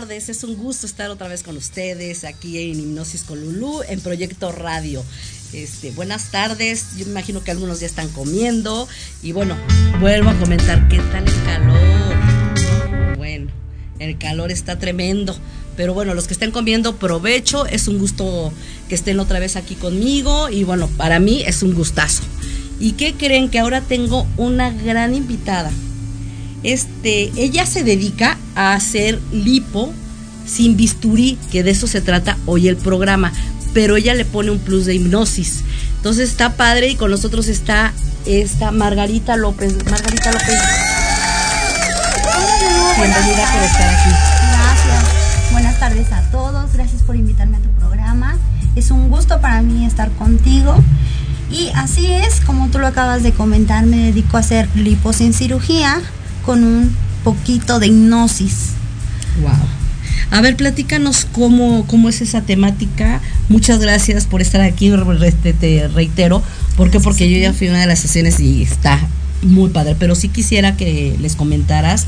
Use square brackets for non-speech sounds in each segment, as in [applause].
Tardes. Es un gusto estar otra vez con ustedes aquí en Hipnosis con Lulú en Proyecto Radio. Este, buenas tardes. Yo me imagino que algunos ya están comiendo y bueno, vuelvo a comentar qué tal el calor. Bueno, el calor está tremendo. Pero bueno, los que estén comiendo, provecho. Es un gusto que estén otra vez aquí conmigo. Y bueno, para mí es un gustazo. ¿Y qué creen? Que ahora tengo una gran invitada. Este, ella se dedica a hacer lipo sin bisturí, que de eso se trata hoy el programa, pero ella le pone un plus de hipnosis. Entonces está padre y con nosotros está esta Margarita López. Margarita López. Bienvenida por estar aquí. Gracias. Buenas tardes a todos. Gracias por invitarme a tu programa. Es un gusto para mí estar contigo. Y así es, como tú lo acabas de comentar, me dedico a hacer lipo sin cirugía con un poquito de hipnosis. Wow. A ver, platícanos cómo, cómo es esa temática. Muchas gracias por estar aquí, este, te reitero. ¿Por qué? Porque yo ya fui a una de las sesiones y está muy padre. Pero sí quisiera que les comentaras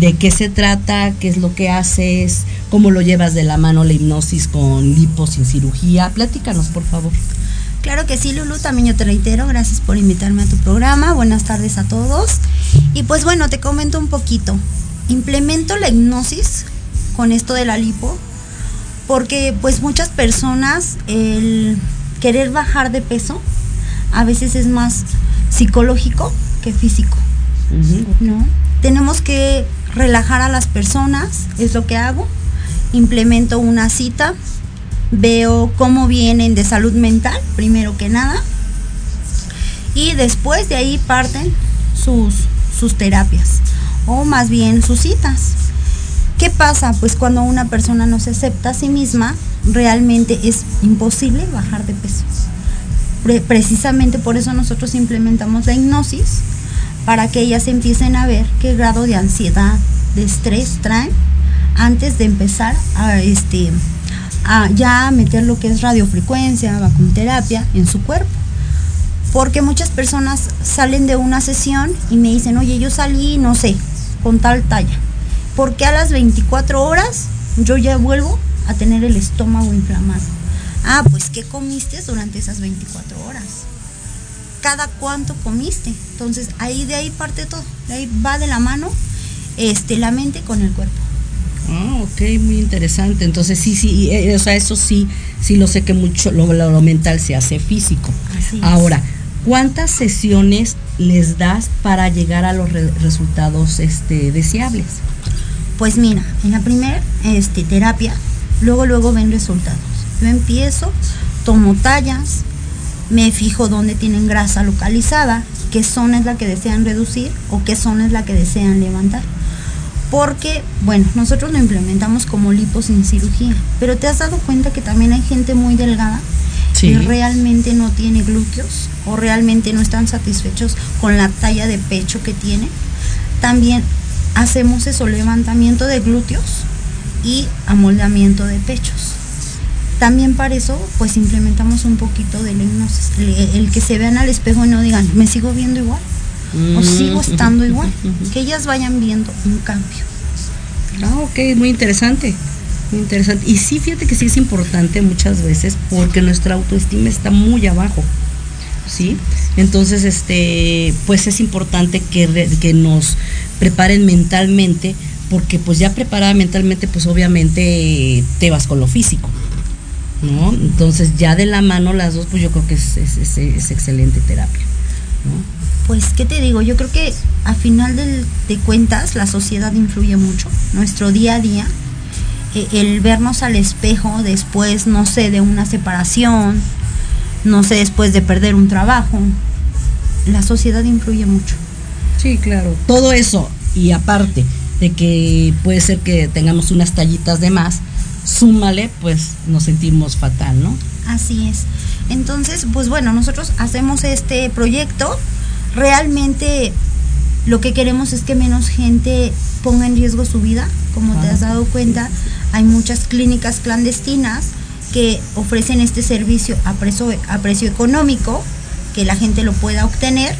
de qué se trata, qué es lo que haces, cómo lo llevas de la mano la hipnosis con lipo sin cirugía. Platícanos, por favor. Claro que sí, Lulu, también yo te reitero, gracias por invitarme a tu programa. Buenas tardes a todos. Y pues bueno, te comento un poquito. Implemento la hipnosis con esto de la lipo porque pues muchas personas el querer bajar de peso a veces es más psicológico que físico. ¿no? Tenemos que relajar a las personas, es lo que hago. Implemento una cita, veo cómo vienen de salud mental, primero que nada, y después de ahí parten sus, sus terapias, o más bien sus citas. ¿Qué pasa? Pues cuando una persona no se acepta a sí misma, realmente es imposible bajar de peso. Pre precisamente por eso nosotros implementamos la hipnosis, para que ellas empiecen a ver qué grado de ansiedad, de estrés traen antes de empezar a este a ya meter lo que es radiofrecuencia, vacunoterapia en su cuerpo. Porque muchas personas salen de una sesión y me dicen, oye, yo salí, no sé, con tal talla. Porque a las 24 horas yo ya vuelvo a tener el estómago inflamado? Ah, pues ¿qué comiste durante esas 24 horas? cada cuánto comiste. Entonces ahí de ahí parte todo. De ahí va de la mano este, la mente con el cuerpo. Ah, ok, muy interesante. Entonces sí, sí, eh, o sea, eso sí, sí lo sé que mucho lo, lo, mental se hace físico. Así es. ¿Cuántas sesiones les das para llegar a los re resultados este, deseables? Pues mira, en la primera este, terapia, luego, luego ven resultados. Yo empiezo, tomo tallas, me fijo dónde tienen grasa localizada, qué zona es la que desean reducir o qué zona es la que desean levantar. Porque, bueno, nosotros lo implementamos como lipo sin cirugía, pero te has dado cuenta que también hay gente muy delgada Sí. que realmente no tiene glúteos o realmente no están satisfechos con la talla de pecho que tiene. También hacemos eso, levantamiento de glúteos y amoldamiento de pechos. También para eso, pues implementamos un poquito de la hipnosis. El, el que se vean al espejo y no digan, me sigo viendo igual o sigo estando [laughs] igual. Que ellas vayan viendo un cambio. Ah, ok, muy interesante. Muy interesante. Y sí, fíjate que sí es importante muchas veces porque nuestra autoestima está muy abajo. ¿Sí? Entonces, este, pues es importante que, re- que nos preparen mentalmente, porque pues ya preparada mentalmente, pues obviamente te vas con lo físico. ¿No? Entonces ya de la mano las dos, pues yo creo que es, es, excelente terapia. ¿no? Pues, ¿qué te digo? Yo creo que a final de cuentas la sociedad influye mucho. Nuestro día a día, el vernos al espejo después, no sé, de una separación, no sé, después de perder un trabajo, la sociedad influye mucho. Sí, claro. Todo eso, y aparte de que puede ser que tengamos unas tallitas de más, súmale, pues nos sentimos fatal, ¿no? Así es. Entonces, pues bueno, nosotros hacemos este proyecto. Realmente lo que queremos es que menos gente ponga en riesgo su vida. Como te has dado cuenta, hay muchas clínicas clandestinas que ofrecen este servicio a precio, a precio económico, que la gente lo pueda obtener.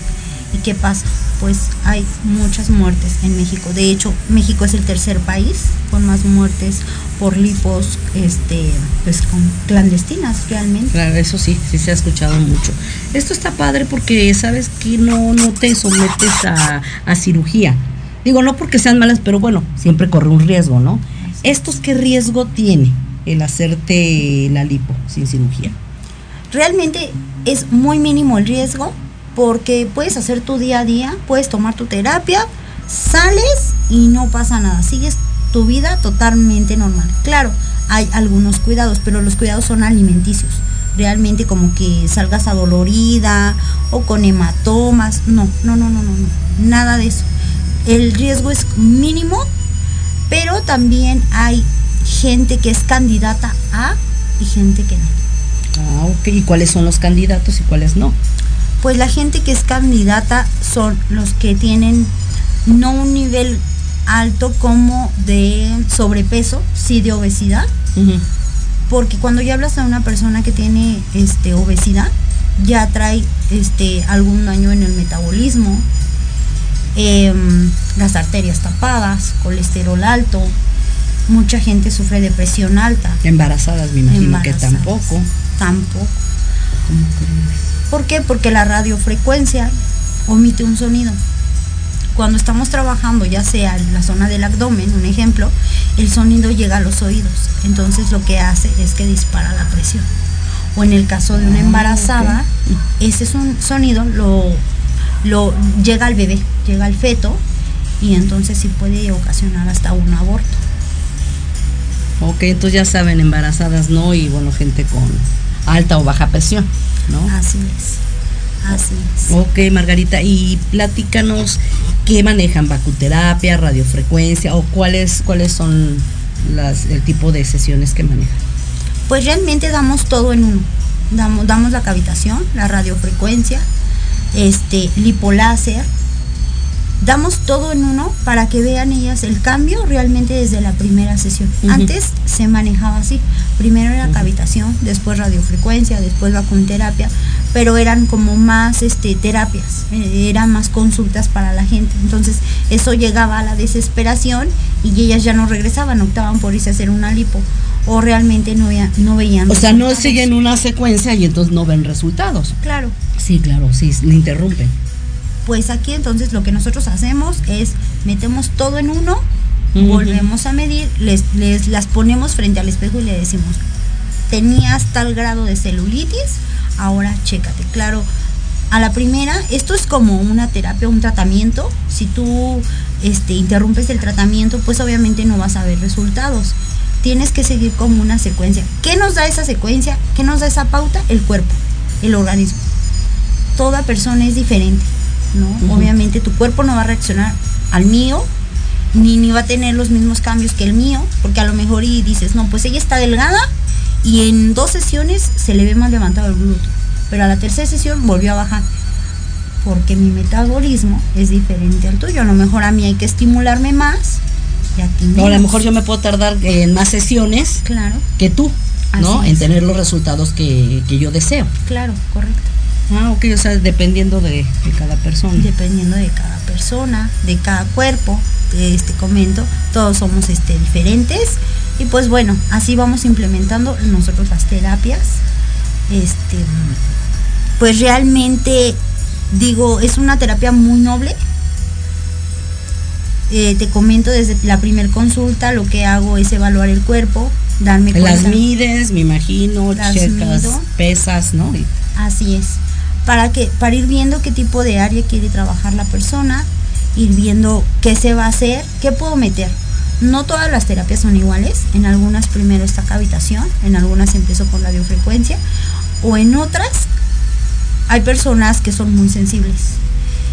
¿Y qué pasa? Pues hay muchas muertes en México. De hecho, México es el tercer país con más muertes por lipos este, pues, con clandestinas realmente. Claro, eso sí, sí se ha escuchado mucho. Esto está padre porque sabes que no, no te sometes a, a cirugía. Digo, no porque sean malas, pero bueno, siempre corre un riesgo, ¿no? ¿Estos qué riesgo tiene el hacerte la lipo sin cirugía? Realmente es muy mínimo el riesgo porque puedes hacer tu día a día, puedes tomar tu terapia, sales y no pasa nada, sigues tu vida totalmente normal. Claro, hay algunos cuidados, pero los cuidados son alimenticios. Realmente como que salgas adolorida o con hematomas, no, no, no, no, no, no, nada de eso. El riesgo es mínimo, pero también hay gente que es candidata a y gente que no. Ah, ok. ¿Y cuáles son los candidatos y cuáles no? Pues la gente que es candidata son los que tienen no un nivel alto como de sobrepeso, sí de obesidad, porque cuando ya hablas a una persona que tiene este obesidad, ya trae este algún daño en el metabolismo, em, las arterias tapadas, colesterol alto, mucha gente sufre de presión alta. Embarazadas, me imagino embarazadas. que tampoco. Tampoco. ¿Por qué? Porque la radiofrecuencia omite un sonido. Cuando estamos trabajando, ya sea en la zona del abdomen, un ejemplo, el sonido llega a los oídos. Entonces lo que hace es que dispara la presión. O en el caso de una Ah, embarazada, ese es un sonido lo, lo llega al bebé, llega al feto y entonces sí puede ocasionar hasta un aborto. Ok, entonces ya saben, embarazadas no y bueno, gente con alta o baja presión, ¿no? Así es. Así es. Ok, Margarita, y platícanos qué manejan, vacuterapia, radiofrecuencia o cuáles cuáles son las, el tipo de sesiones que manejan. Pues realmente damos todo en uno. Damos, damos la cavitación, la radiofrecuencia, este, lipoláser. Damos todo en uno para que vean ellas el cambio realmente desde la primera sesión. Antes se manejaba así. Primero era cavitación, después radiofrecuencia, después vacunoterapia, pero eran como más este, terapias, eh, eran más consultas para la gente. Entonces eso llegaba a la desesperación y ellas ya no regresaban, optaban por irse a hacer una lipo o realmente no, veían- no veían. O sea, no siguen una secuencia y entonces no ven resultados. Claro. Sí, claro, sí, le interrumpen. Pues aquí entonces lo que nosotros hacemos es metemos todo en uno, Volvemos a medir, les, les las ponemos frente al espejo y le decimos, tenías tal grado de celulitis, ahora chécate. Claro, a la primera, esto es como una terapia, un tratamiento. Si tú este, interrumpes el tratamiento, pues obviamente no vas a ver resultados. Tienes que seguir como una secuencia. ¿Qué nos da esa secuencia? ¿Qué nos da esa pauta? El cuerpo, el organismo. Toda persona es diferente, ¿no? Obviamente tu cuerpo no va a reaccionar al mío, ni, ni va a tener los mismos cambios que el mío, porque a lo mejor y dices, no, pues ella está delgada y en dos sesiones se le ve más levantado el glúteo, pero a la tercera sesión volvió a bajar, porque mi metabolismo es diferente al tuyo, a lo mejor a mí hay que estimularme más y a ti O a lo mejor yo me puedo tardar en más sesiones Claro, que tú, ¿no? En tener los resultados que, que yo deseo. claro, correcto. Ah, ok, o sea, dependiendo de, de cada persona. dependiendo de cada persona, de cada cuerpo, te este comento, todos somos este diferentes y pues bueno, así vamos implementando nosotros las terapias. Este pues realmente digo, es una terapia muy noble. Eh, te comento desde la primer consulta, lo que hago es evaluar el cuerpo, darme Las cuenta. mides, me imagino, Las checas, mido. pesas, ¿no? Así es. para que para ir viendo qué tipo de área quiere trabajar la persona, ir viendo qué se va a hacer, qué puedo meter. No todas las terapias son iguales, en algunas primero está cavitación, en algunas empiezo con radiofrecuencia o en otras hay personas que son muy sensibles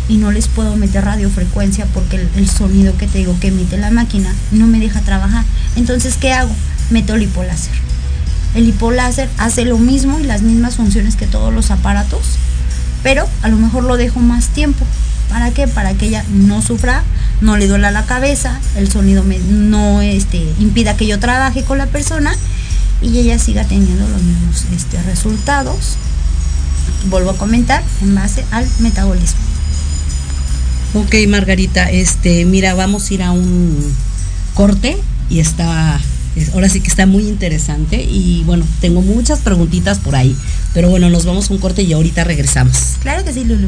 y no les puedo meter radiofrecuencia porque el, el sonido que te digo que emite la máquina no me deja trabajar. Entonces, ¿qué hago? Meto lipoláser. El hipoláser hace lo mismo y las mismas funciones que todos los aparatos, pero a lo mejor lo dejo más tiempo. ¿Para qué? Para que ella no sufra, no le duela la cabeza, el sonido me, no este, impida que yo trabaje con la persona y ella siga teniendo los mismos este, resultados. Vuelvo a comentar en base al metabolismo. Ok, Margarita, este, mira, vamos a ir a un corte y está, es- ahora sí que está muy interesante y bueno, tengo muchas preguntitas por ahí, pero bueno, nos vamos a un corte y ahorita regresamos. Claro que sí, Lulu.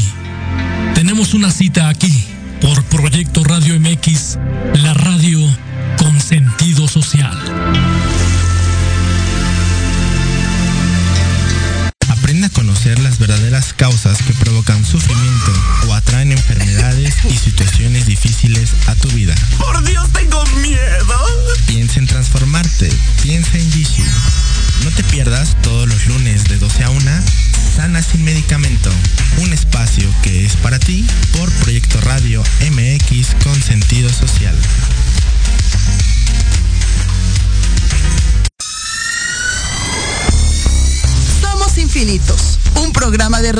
Tenemos una cita aquí por Proyecto Radio MX, la radio con sentido social. Aprende a conocer las verdaderas causas que provocan sufrimiento o atraen enfermedades y situaciones difíciles a tu vida. Por Dios, tengo miedo. Piensa en transformarte. Piensa en Jishu. No te pierdas todos los lunes de 12 a 1 Sana sin medicamento. Un espacio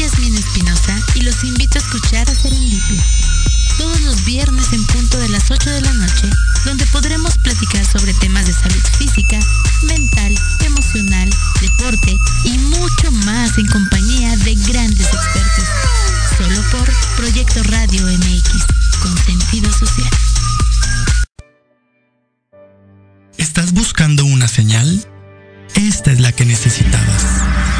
soy Yasmin Espinosa y los invito a escuchar a Serendipia. Todos los viernes en punto de las 8 de la noche, donde podremos platicar sobre temas de salud física, mental, emocional, deporte y mucho más en compañía de grandes expertos. Solo por Proyecto Radio MX, con sentido social. ¿Estás buscando una señal? Esta es la que necesitabas.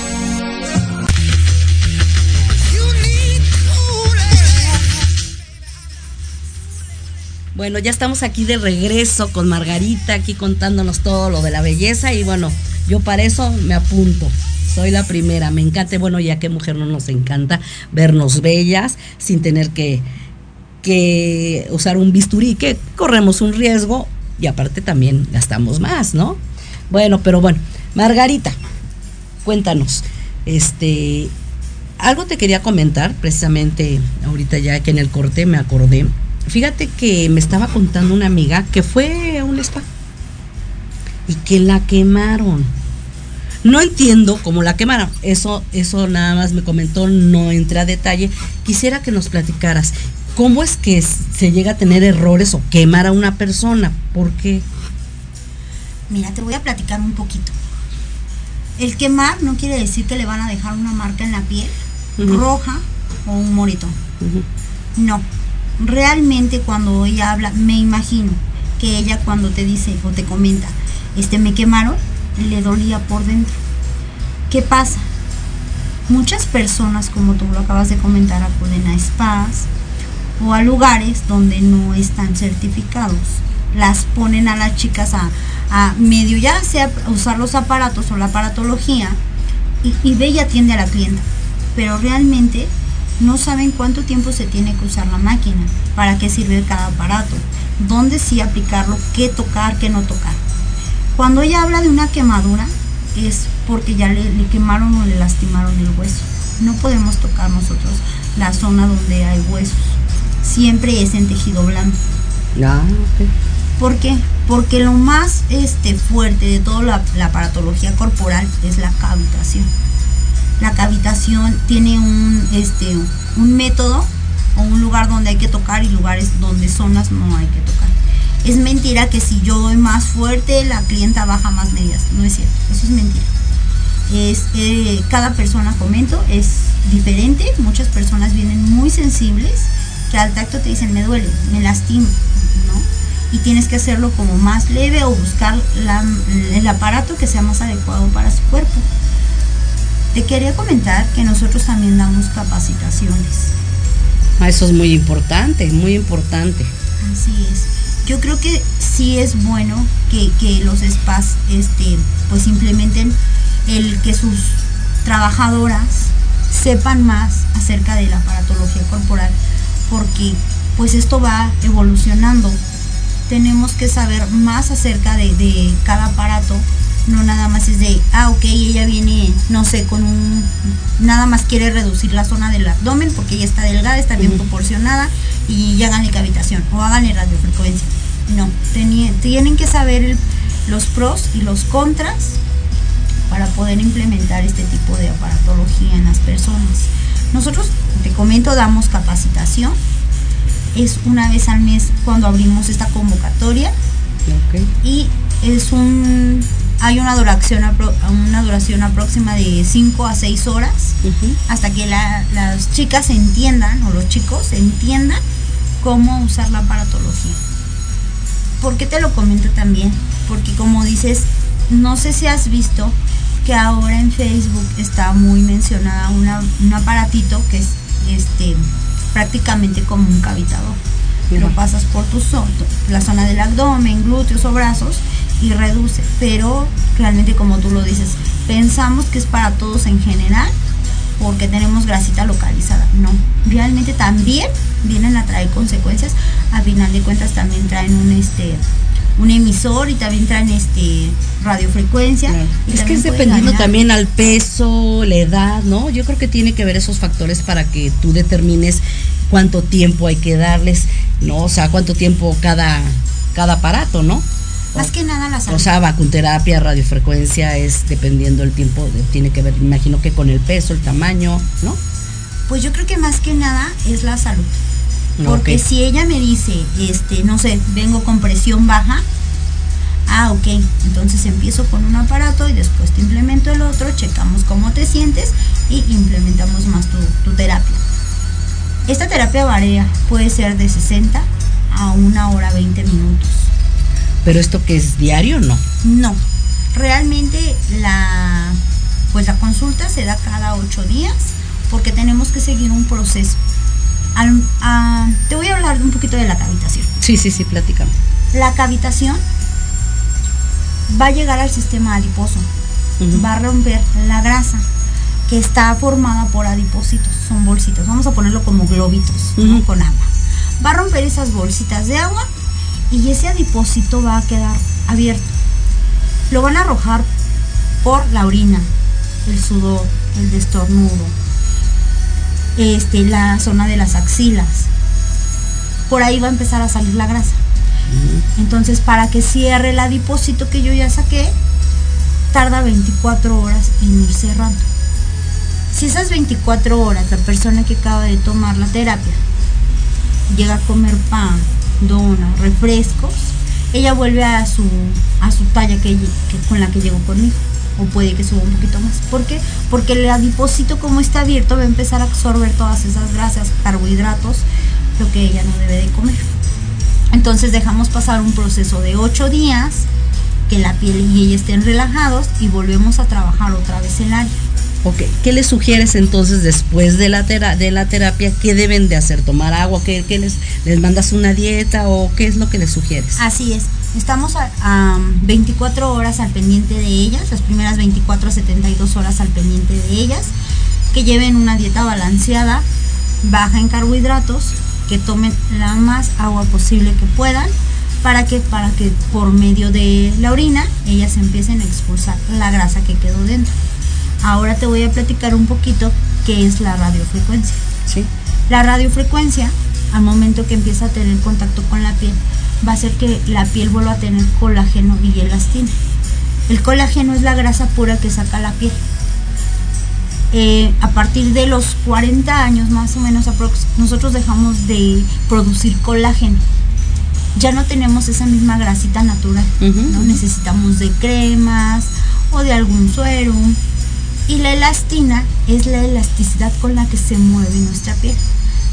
Bueno, ya estamos aquí de regreso con Margarita, aquí contándonos todo lo de la belleza y bueno, yo para eso me apunto. Soy la primera, me encanta, bueno, ya que mujer no nos encanta vernos bellas sin tener que, que usar un bisturí, que corremos un riesgo y aparte también gastamos más, ¿no? Bueno, pero bueno, Margarita, cuéntanos, este, algo te quería comentar, precisamente ahorita ya que en el corte me acordé. Fíjate que me estaba contando una amiga que fue a un spa y que la quemaron. No entiendo cómo la quemaron. Eso, eso nada más me comentó, no entré a detalle. Quisiera que nos platicaras cómo es que se llega a tener errores o quemar a una persona. ¿Por qué? Mira, te voy a platicar un poquito. El quemar no quiere decir que le van a dejar una marca en la piel roja o un moretón. No. Realmente cuando ella habla, me imagino que ella cuando te dice o te comenta, este me quemaron, le dolía por dentro. ¿Qué pasa? Muchas personas, como tú lo acabas de comentar, acuden a spas o a lugares donde no están certificados. Las ponen a las chicas a, medio ya sea usar los aparatos o la aparatología y, y ve y atiende a la clienta, pero realmente no saben cuánto tiempo se tiene que usar la máquina, para qué sirve cada aparato, dónde sí aplicarlo, qué tocar, qué no tocar. Cuando ella habla de una quemadura, es porque ya le, le quemaron o le lastimaron el hueso. No podemos tocar nosotros la zona donde hay huesos. Siempre es en tejido blando. Ah. ¿Por qué? Porque lo más este, fuerte de toda la, la aparatología corporal es la cavitación. La cavitación tiene un, este, un método o un lugar donde hay que tocar y lugares donde zonas no hay que tocar. Es mentira que si yo doy más fuerte, la clienta baja más medidas. No es cierto, eso es mentira. Es, eh, cada persona, comento, es diferente. Muchas personas vienen muy sensibles que al tacto te dicen me duele, me lastimo, ¿no? Y tienes que hacerlo como más leve o buscar el aparato que sea más adecuado para su cuerpo. Te quería comentar que nosotros también damos capacitaciones. Ah, Eso es muy importante, muy importante. Así es. Yo creo que sí es bueno que, que los spas este, pues implementen el que sus trabajadoras sepan más acerca de la aparatología corporal, porque pues esto va evolucionando. Tenemos que saber más acerca de, de cada aparato, no nada más es de, ah, ok, ella viene, no sé, con un, nada más quiere reducir la zona del abdomen porque ella está delgada, está bien proporcionada y háganle cavitación o háganle radiofrecuencia. No, tienen que saber el- los pros y los contras para poder implementar este tipo de aparatología en las personas. Nosotros, te comento, damos capacitación. Es una vez al mes cuando abrimos esta convocatoria y es un hay una duración apro- una duración aproxima de 5 a 6 horas hasta que la- las chicas entiendan o los chicos entiendan cómo usar la aparatología. ¿Por qué te lo comento también? Porque como dices, no sé si has visto que ahora en Facebook está muy mencionada una, un aparatito que es este prácticamente como un cavitador. Lo pasas por tu zona, la zona del abdomen, glúteos o brazos y reduce. Pero realmente como tú lo dices, pensamos que es para todos en general porque tenemos grasita localizada. No, realmente también vienen a traer consecuencias. A final de cuentas también traen un este un emisor y también traen este radiofrecuencia. Claro. y Es que es dependiendo también al peso, la edad, ¿no? Yo creo que tiene que ver esos factores para que tú determines cuánto tiempo hay que darles, ¿no? O sea, cuánto tiempo cada, cada aparato, ¿no? Más que nada la salud. O sea, vacunterapia, radiofrecuencia es dependiendo el tiempo, tiene que ver, imagino que con el peso, el tamaño, ¿no? Pues yo creo que más que nada es la salud. Porque si ella me dice, este, no sé, vengo con presión baja, ah, ok, entonces empiezo con un aparato y después te implemento el otro, checamos cómo te sientes y implementamos más tu, tu terapia. Esta terapia varía, puede ser de 60 a una hora 20 minutos. Pero esto que es diario, no. No, realmente la, pues la consulta se da cada ocho días porque tenemos que seguir un proceso. Al- te voy a hablar un poquito de la cavitación. Sí, sí, sí, platícame. La cavitación va a llegar al sistema adiposo, va a romper la grasa que está formada por adipocitos, son bolsitas, vamos a ponerlo como globitos ¿no? Con agua. Va a romper esas bolsitas de agua y ese adipocito va a quedar abierto. Lo van a arrojar por la orina, el sudor, el destornudo, este, la zona de las axilas. Por ahí va a empezar a salir la grasa. Entonces, para que cierre el adipocito que yo ya saqué, tarda 24 horas en ir cerrando. Si esas 24 horas la persona que acaba de tomar la terapia llega a comer pan, dona, refrescos, ella vuelve a su, a su talla que- con la que llegó conmigo. O puede que suba un poquito más. ¿Por qué? Porque el adipocito como está abierto va a empezar a absorber todas esas grasas, carbohidratos, lo que ella no debe de comer. Entonces dejamos pasar un proceso de 8 días, que la piel y ella estén relajados y volvemos a trabajar otra vez el área. ¿Qué les sugieres entonces después de la, tera- de la terapia? ¿Qué deben de hacer? ¿Tomar agua? ¿Qué, les, les mandas una dieta o qué es lo que les sugieres? Así es. Estamos a, a 24 horas al pendiente de ellas, las primeras 24 a 72 horas al pendiente de ellas, que lleven una dieta balanceada, baja en carbohidratos, que tomen la más agua posible que puedan, para que, para que por medio de la orina ellas empiecen a expulsar la grasa que quedó dentro. Ahora te voy a platicar un poquito qué es la radiofrecuencia. Sí. La radiofrecuencia, al momento que empieza a tener contacto con la piel, va a hacer que la piel vuelva a tener colágeno y elastina. El colágeno es la grasa pura que saca la piel. Eh, a partir de los 40 años más o menos nosotros dejamos de producir colágeno. Ya no tenemos esa misma grasita natural. ¿no? Necesitamos de cremas o de algún suero. Y la elastina es la elasticidad con la que se mueve nuestra piel.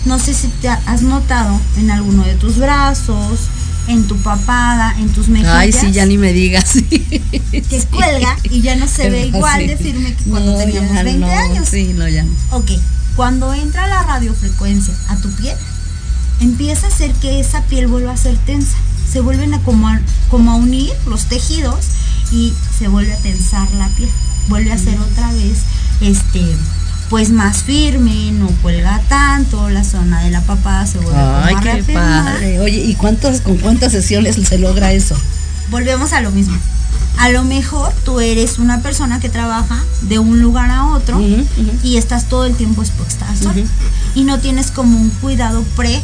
No sé si te has notado en alguno de tus brazos, en tu papada, en tus mejillas. Ay, sí, ya ni me digas. [laughs] Que cuelga y ya no se [laughs] ve igual de firme que cuando No, teníamos ya 20 no, años. Sí, no, ya no. Ok, cuando entra la radiofrecuencia a tu piel, empieza a hacer que esa piel vuelva a ser tensa. Se vuelven a como, a como a unir los tejidos y se vuelve a tensar la piel. Vuelve a ser otra vez este pues más firme, no cuelga tanto, la zona de la papada se vuelve Ay, a qué padre. Oye, ¿y cuántas, con cuántas sesiones se logra eso? volvemos a lo mismo. A lo mejor tú eres una persona que trabaja de un lugar a otro y estás todo el tiempo expuesta al sol y no tienes como un cuidado pre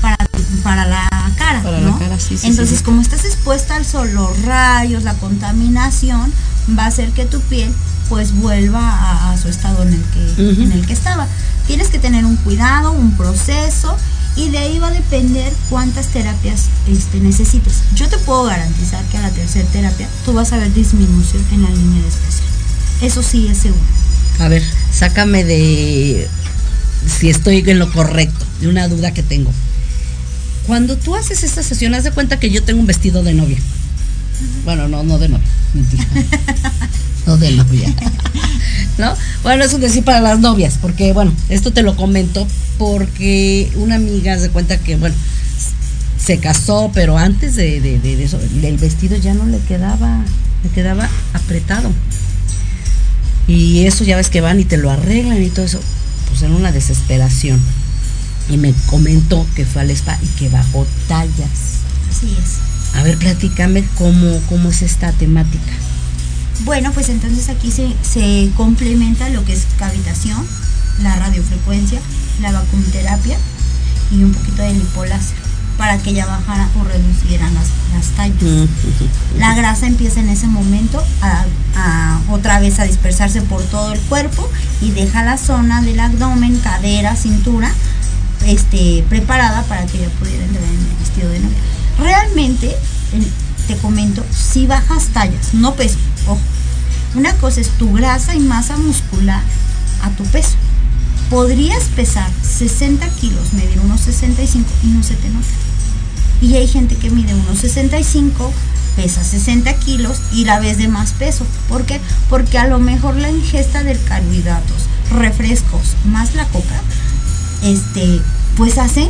para, para la cara. Para la ¿no? cara, sí, sí, Entonces, como estás expuesta al sol, los rayos, la contaminación, va a hacer que tu piel pues vuelva a, a su estado en el que en el que estaba. Tienes que tener un cuidado, un proceso y de ahí va a depender cuántas terapias este, necesites. Yo te puedo garantizar que a la tercera terapia tú vas a ver disminución en la línea de expresión. Eso sí es seguro. A ver, sácame de si estoy en lo correcto, de una duda que tengo. Cuando tú haces esta sesión, haz de cuenta que yo tengo un vestido de novia. Bueno, no, no de novia. mentira. [laughs] No de novia. ¿No? Bueno, es un decir para las novias, porque bueno, esto te lo comento porque una amiga haz de cuenta que, bueno, se casó, pero antes de, de- de eso, el vestido ya no le quedaba, le quedaba apretado. Y eso ya ves que van y te lo arreglan y todo eso. Pues en una desesperación. Y me comentó que fue al spa y que bajó tallas. Así es. A ver, platícame cómo, cómo es esta temática. Bueno, pues entonces aquí se, se complementa lo que es cavitación, la radiofrecuencia, la vacuumterapia y un poquito de lipoláser para que ya bajara o reducieran las, las tallas. La grasa empieza en ese momento a, a otra vez a dispersarse por todo el cuerpo y deja la zona del abdomen, cadera, cintura, este, preparada para que ya pudiera entrar en el vestido de novia. Realmente, en- te comento, si bajas tallas, no peso, ojo. Una cosa es tu grasa y masa muscular a tu peso. Podrías pesar 60 kilos, medir unos 65 y no se te nota. Y hay gente que mide unos 65, pesa 60 kilos y la ves de más peso. ¿Por qué? Porque a lo mejor la ingesta de carbohidratos, refrescos, más la coca, este, pues hacen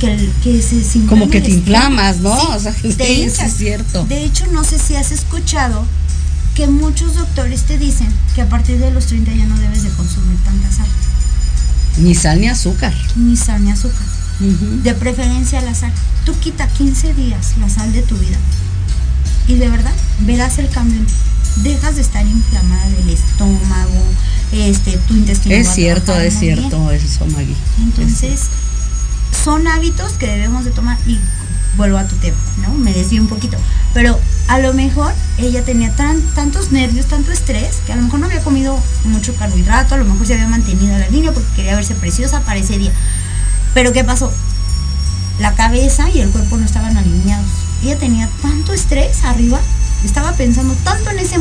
que, que se Como que te inflamas, ¿no? Sí, O sea, [laughs] sí, te sí hinchas. es cierto. De hecho, no sé si has escuchado que muchos doctores te dicen que a partir de los 30 ya no debes de consumir tanta sal, Ni sal ni azúcar. ni sal ni azúcar. De preferencia la sal. Tú quita 15 días la sal de tu vida y de verdad verás el cambio. en ti. Dejas de estar inflamada del estómago, este, tu intestino. Es cierto, es cierto eso, Maggie. Entonces, son hábitos que debemos de tomar y vuelvo a tu tema, ¿no? Me desvío un poquito. Pero a lo mejor ella tenía tan, tantos nervios, tanto estrés, que a lo mejor no había comido mucho carbohidrato, a lo mejor se había mantenido la línea porque quería verse preciosa para ese día. Pero ¿qué pasó? La cabeza y el cuerpo no estaban alineados. Ella tenía tanto estrés arriba, estaba pensando tanto en ese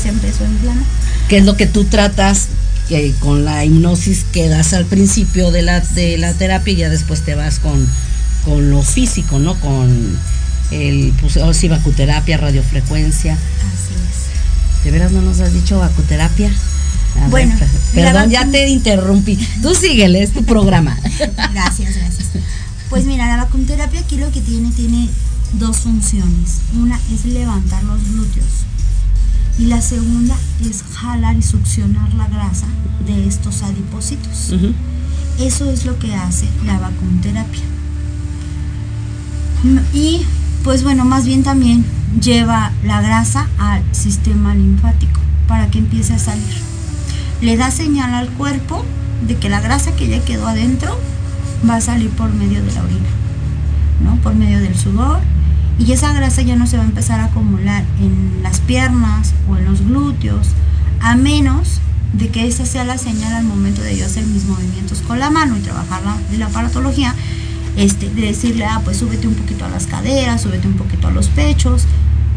se empezó a inflamar. ¿Qué es lo que tú tratas que con la hipnosis que das al principio de la, de la terapia y ya después te vas con, con lo físico, ¿no? Con el, pues, ahora sí, vacuterapia, radiofrecuencia. Así es. ¿De veras no nos has dicho vacuterapia? A Bueno, perdón, ya te interrumpí. Tú síguele, es tu programa. [laughs] Gracias, gracias. Pues mira, la vacunterapia aquí lo que tiene, tiene dos funciones. Una es levantar los glúteos y la segunda es jalar y succionar la grasa de estos adipocitos. Ujú. Eso es lo que hace la vacunterapia. M- Y pues bueno, más bien también lleva la grasa al sistema linfático para que empiece a salir. Le da señal al cuerpo de que la grasa que ya quedó adentro va a salir por medio de la orina, ¿no? Por medio del sudor. Y esa grasa ya no se va a empezar a acumular en las piernas o en los glúteos, a menos de que esa sea la señal al momento de yo hacer mis movimientos con la mano y trabajar la, la aparatología, este, de decirle, ah, pues súbete un poquito a las caderas, súbete un poquito a los pechos,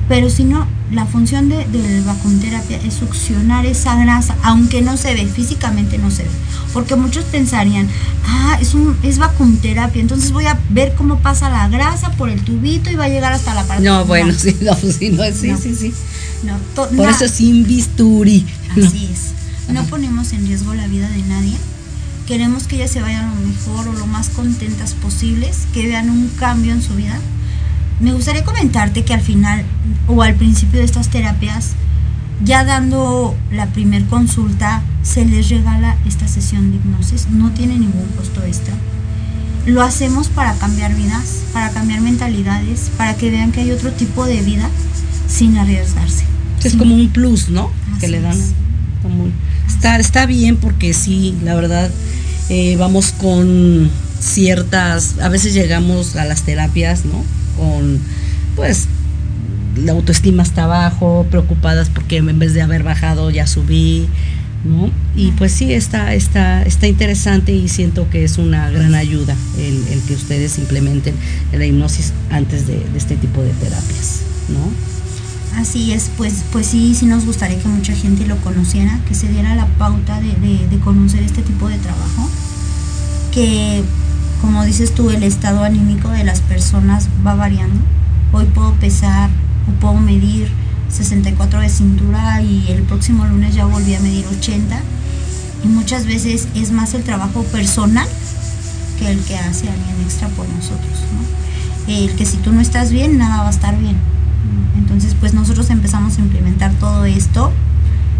pero si no, la función de, de la vacunterapia es succionar esa grasa, aunque no se ve, físicamente no se ve. Porque muchos pensarían, ah, es, un, es vacunterapia, entonces voy a ver cómo pasa la grasa por el tubito y va a llegar hasta la parte. No, bueno, [laughs] sí, no, sí, no, sí, No. sí, sí. No, to- Por eso sin bisturí. Así es. [laughs] No ponemos en riesgo la vida de nadie. Queremos que ellas se vayan lo mejor o lo más contentas posibles, que vean un cambio en su vida. Me gustaría comentarte que al final o al principio de estas terapias, ya dando la primer consulta, se les regala esta sesión de hipnosis. No tiene ningún costo extra. Lo hacemos para cambiar vidas, para cambiar mentalidades, para que vean que hay otro tipo de vida sin arriesgarse. Es Sin- como un plus, ¿no? que Así le dan. es. como está, está bien porque sí, la verdad, eh, vamos con ciertas, a veces llegamos a las terapias, ¿no? Con, pues, la autoestima está bajo, preocupadas porque en vez de haber bajado ya subí, ¿no? Y pues sí, está, está, está interesante y siento que es una gran ayuda el, el que ustedes implementen la hipnosis antes de, de este tipo de terapias, ¿no? Así es, pues, pues sí, sí nos gustaría que mucha gente lo conociera, que se diera la pauta de, de- de conocer este tipo de trabajo, que como dices tú, el estado anímico de las personas va variando. Hoy puedo pesar o puedo medir 64 de cintura y el próximo lunes ya volví a medir 80. Y muchas veces es más el trabajo personal que el que hace alguien extra por nosotros. ¿no? El que si tú no estás bien, nada va a estar bien. Entonces, pues nosotros empezamos a implementar todo esto.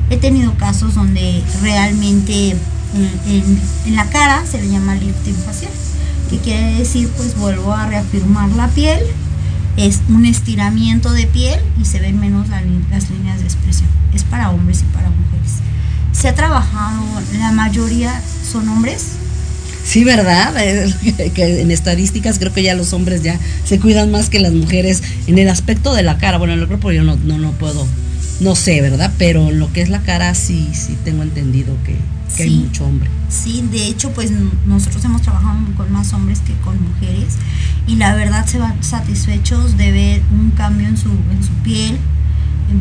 He tenido casos donde realmente en, en- en la cara se le llama lifting facial, que quiere decir, pues vuelvo a reafirmar la piel, es un estiramiento de piel y se ven menos la las líneas de expresión. Es para hombres y para mujeres. Se ha trabajado, la mayoría son hombres, Sí, ¿verdad? [laughs] Que en estadísticas creo que ya los hombres ya se cuidan más que las mujeres en el aspecto de la cara. Bueno, en el cuerpo yo no, no, no puedo, no sé, ¿verdad? Pero en lo que es la cara sí, sí tengo entendido que, que hay Sí. mucho hombre. Sí, de hecho, pues nosotros hemos trabajado con más hombres que con mujeres y la verdad se van satisfechos de ver un cambio en su, en su piel,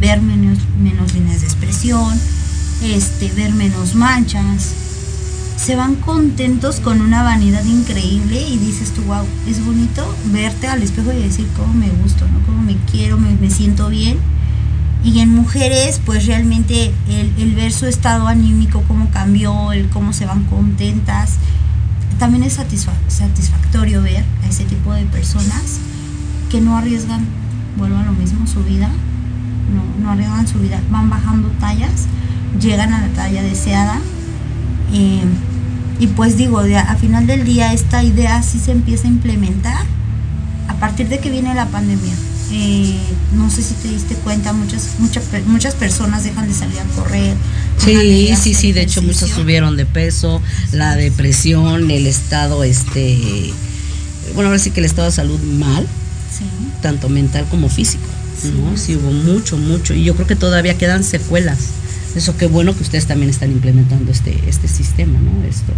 ver menos, menos líneas de expresión, este, ver menos manchas. Se van contentos con una vanidad increíble y dices tú, wow, es bonito verte al espejo y decir cómo me gusto, ¿no? Cómo me quiero, me, me siento bien. Y en mujeres, pues realmente el, el ver su estado anímico, cómo cambió, el cómo se van contentas, también es satisfa- satisfactorio ver a ese tipo de personas que no arriesgan, vuelvo a lo mismo, su vida, no, no arriesgan su vida, van bajando tallas, llegan a la talla deseada. eh, y pues digo, a final del día esta idea sí se empieza a implementar a partir de que viene la pandemia. Eh, no sé si te diste cuenta, muchas, muchas, muchas personas dejan de salir a correr. Sí, sí, sí, de hecho muchos ejercicio. subieron de peso, la depresión, el estado, este, bueno, ahora sí que el estado de salud mal, Sí. tanto mental como físico, ¿no? Sí hubo mucho, mucho, y yo creo que todavía quedan secuelas. Eso qué bueno que ustedes también están implementando este, este sistema, ¿no? Esto,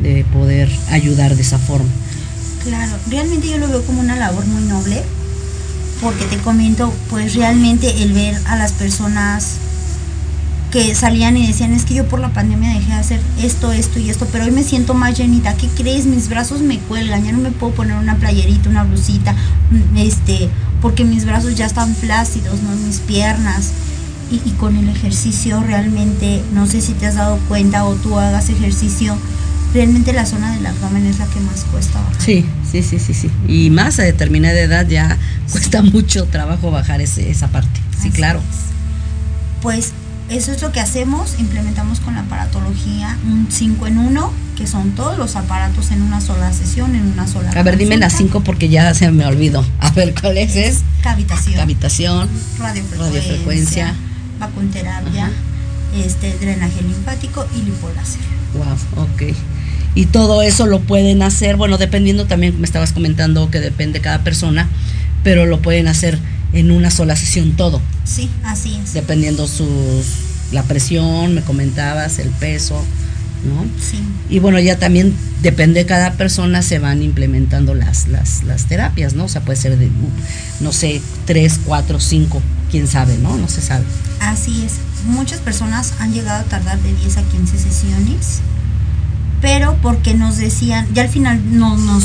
de poder ayudar de esa forma. Claro, realmente yo lo veo como una labor muy noble, porque te comento, pues realmente el ver a las personas que salían y decían, es que yo por la pandemia dejé de hacer esto, esto y esto, pero hoy me siento más llenita, ¿qué crees? Mis brazos me cuelgan, ya no me puedo poner una playerita, una blusita, mm, este, porque mis brazos ya están flácidos, ¿no? Mis piernas. Y, y con el ejercicio realmente, no sé si te has dado cuenta o tú hagas ejercicio, realmente la zona del abdomen es la que más cuesta bajar. Sí, sí, sí, sí, sí. Y más a determinada edad ya [laughs] cuesta mucho trabajo bajar ese- esa parte. Sí, Así claro. Pues eso es lo que hacemos, implementamos con la aparatología un 5 en 1, que son todos los aparatos en una sola sesión, en una sola A ver, dime las consulta. cinco porque ya se me olvidó. A ver, ¿cuál es? es? Cavitación, Cavitación. radiofrecuencia, radiofrecuencia. vacunterapia, Ajá. este drenaje linfático y lipoláser. Wow, ok. Y todo eso lo pueden hacer, bueno, dependiendo también, me estabas comentando que depende cada persona, pero lo pueden hacer en una sola sesión todo, Sí, así es. dependiendo sus la presión, me comentabas, el peso, ¿no? Sí. Y bueno, ya también depende de cada persona, se van implementando las, las, las terapias, ¿no? O sea, puede ser de, no sé, tres, cuatro, cinco, quién sabe, ¿no? No se sabe. Así es. Muchas personas han llegado a tardar de 10 a 15 sesiones, pero porque nos decían, ya al final no, nos,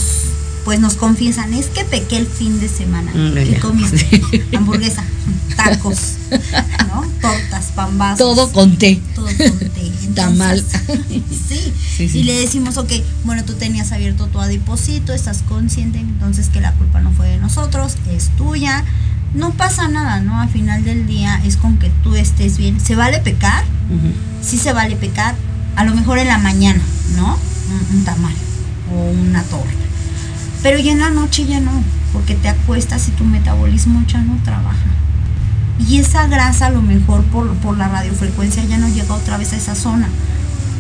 pues nos confiesan, es que pequé el fin de semana. Mm, ¿Qué ya. comiste? [laughs] Hamburguesa, tacos, ¿no? Tortas, pambazos. Todo con té. Todo con té. Entonces, Tamal. [laughs] sí. Sí, sí. Y le decimos, ok, bueno, tú tenías abierto tu adiposito, estás consciente, entonces que la culpa no fue de nosotros, es tuya. No pasa nada, ¿no? Al final del día es con que tú estés bien. ¿Se vale pecar? Ujú. Sí se vale pecar, a lo mejor en la mañana, ¿no? Un, un tamal o una torta. Pero ya en la noche ya no, porque te acuestas y tu metabolismo ya no trabaja. Y esa grasa a lo mejor por, por la radiofrecuencia ya no llega otra vez a esa zona.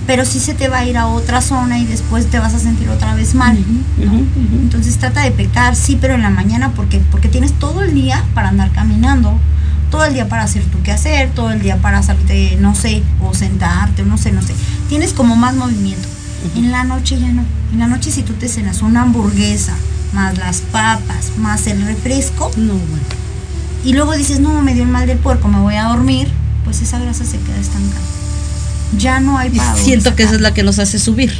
Pero sí se te va a ir a otra zona y después te vas a sentir otra vez mal. Entonces trata de pecar, sí, pero en la mañana, porque Porque tienes todo el día para andar caminando, todo el día para hacer tu quehacer, todo el día para salirte, no sé, o sentarte, no sé, no sé. Tienes como más movimiento. En la noche ya no. En la noche si tú te cenas una hamburguesa, más las papas, más el refresco, No, bueno. y luego dices, no, me dio el mal del puerco, me voy a dormir, pues esa grasa se queda estancada. Ya no hay Y para siento que esa es la que nos hace subir,